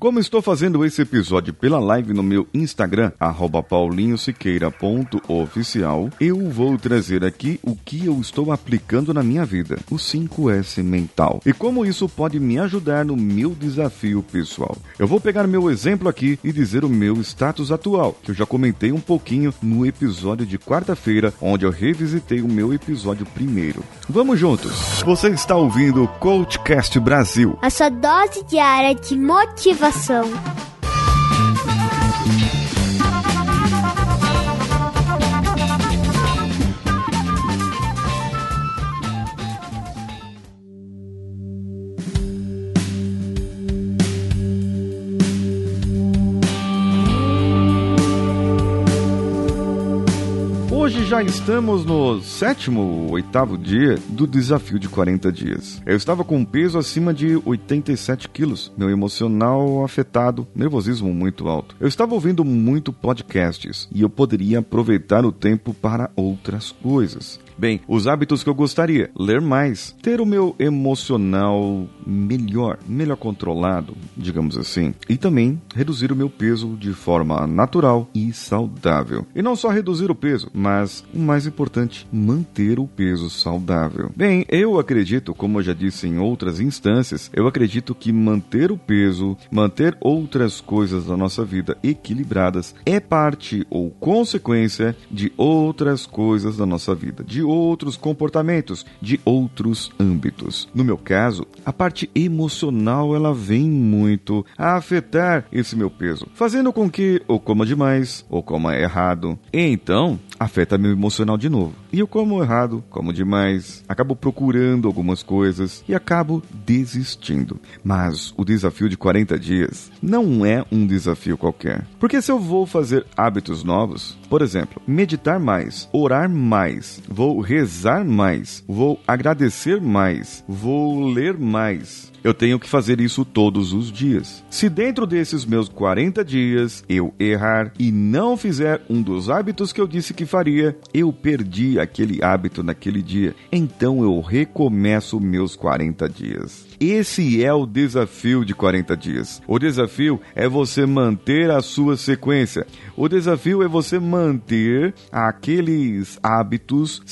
Como estou fazendo esse episódio pela live no meu Instagram, paulinhosiqueira.oficial, eu vou trazer aqui o que eu estou aplicando na minha vida, o 5S mental, e como isso pode me ajudar no meu desafio pessoal. Eu vou pegar meu exemplo aqui e dizer o meu status atual, que eu já comentei um pouquinho no episódio de quarta-feira, onde eu revisitei o meu episódio primeiro. Vamos juntos! Você está ouvindo o Coachcast Brasil. A sua dose diária de motivação. So. Hoje já estamos no sétimo, oitavo dia do desafio de 40 dias. Eu estava com um peso acima de 87 quilos, meu emocional afetado, nervosismo muito alto. Eu estava ouvindo muito podcasts e eu poderia aproveitar o tempo para outras coisas. Bem, os hábitos que eu gostaria: ler mais, ter o meu emocional melhor, melhor controlado, digamos assim, e também reduzir o meu peso de forma natural e saudável. E não só reduzir o peso, mas o mais importante, manter o peso saudável. Bem, eu acredito, como eu já disse em outras instâncias, eu acredito que manter o peso, manter outras coisas da nossa vida equilibradas é parte ou consequência de outras coisas da nossa vida, de outros comportamentos, de outros âmbitos. No meu caso, a parte emocional ela vem muito a afetar esse meu peso, fazendo com que ou coma demais ou coma errado. E então, afeta meu emocional de novo. E eu como errado, como demais, acabo procurando algumas coisas e acabo desistindo. Mas o desafio de 40 dias não é um desafio qualquer. Porque se eu vou fazer hábitos novos, por exemplo, meditar mais, orar mais, vou rezar mais, vou agradecer mais, vou ler mais, eu tenho que fazer isso todos os dias. Se dentro desses meus 40 dias eu errar e não fizer um dos hábitos que eu disse que faria, eu perdi aquele hábito naquele dia. Então eu recomeço meus 40 dias. Esse é o desafio de 40 dias. O desafio é você manter a sua sequência. O desafio é você manter aqueles hábitos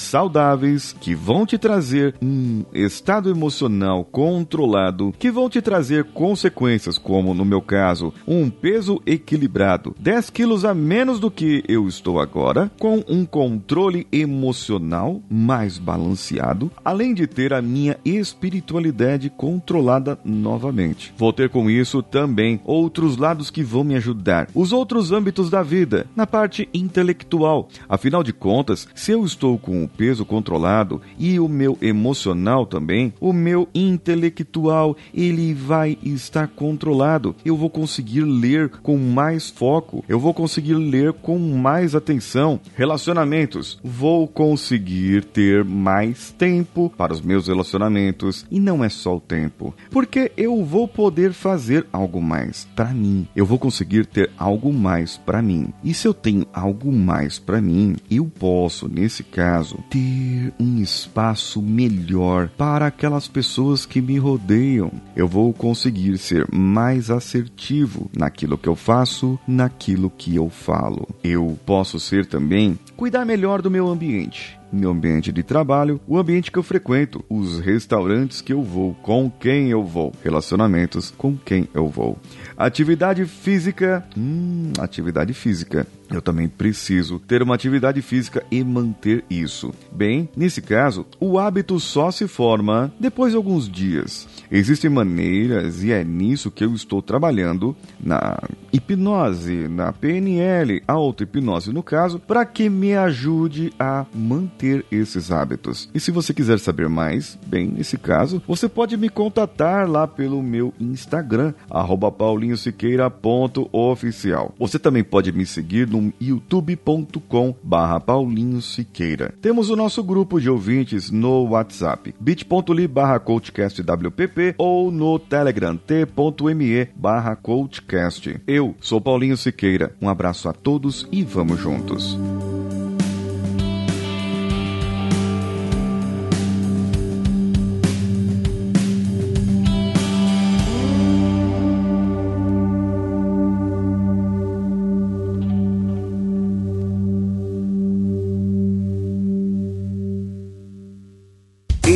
que vão te trazer um estado emocional controlado, que vão te trazer consequências, como no meu caso, um peso equilibrado, 10 quilos a menos do que eu estou agora, com um controle emocional mais balanceado, além de ter a minha espiritualidade controlada novamente. Vou ter com isso também outros lados que vão me ajudar, os outros âmbitos da vida, na parte intelectual. Afinal de contas, se eu estou com o peso controlado e o meu emocional também, o meu intelectual ele vai estar controlado. Eu vou conseguir ler com mais foco, eu vou conseguir ler com mais atenção. Relacionamentos, vou conseguir ter mais tempo para os meus relacionamentos e não é só o tempo porque eu vou poder fazer algo mais para mim. Eu vou conseguir ter algo mais para mim. E se eu tenho algo mais para mim, eu posso, nesse caso, ter um espaço melhor para aquelas pessoas que me rodeiam. Eu vou conseguir ser mais assertivo naquilo que eu faço, naquilo que eu falo. Eu posso ser também cuidar melhor do meu ambiente meu ambiente de trabalho, o ambiente que eu frequento, os restaurantes que eu vou, com quem eu vou, relacionamentos com quem eu vou. Atividade física, hum, atividade física. Eu também preciso ter uma atividade física e manter isso. Bem, nesse caso, o hábito só se forma depois de alguns dias. Existem maneiras, e é nisso que eu estou trabalhando, na hipnose, na PNL, auto-hipnose no caso, para que me ajude a manter esses hábitos. E se você quiser saber mais, bem, nesse caso, você pode me contatar lá pelo meu Instagram, paulinhosiqueira.oficial. Você também pode me seguir no youtube.com barra. Temos o nosso grupo de ouvintes no WhatsApp, bit.ly barra coachcastwpp ou no Telegram, t.me barra coachcast. Eu sou Paulinho Siqueira. Um abraço a todos e vamos juntos.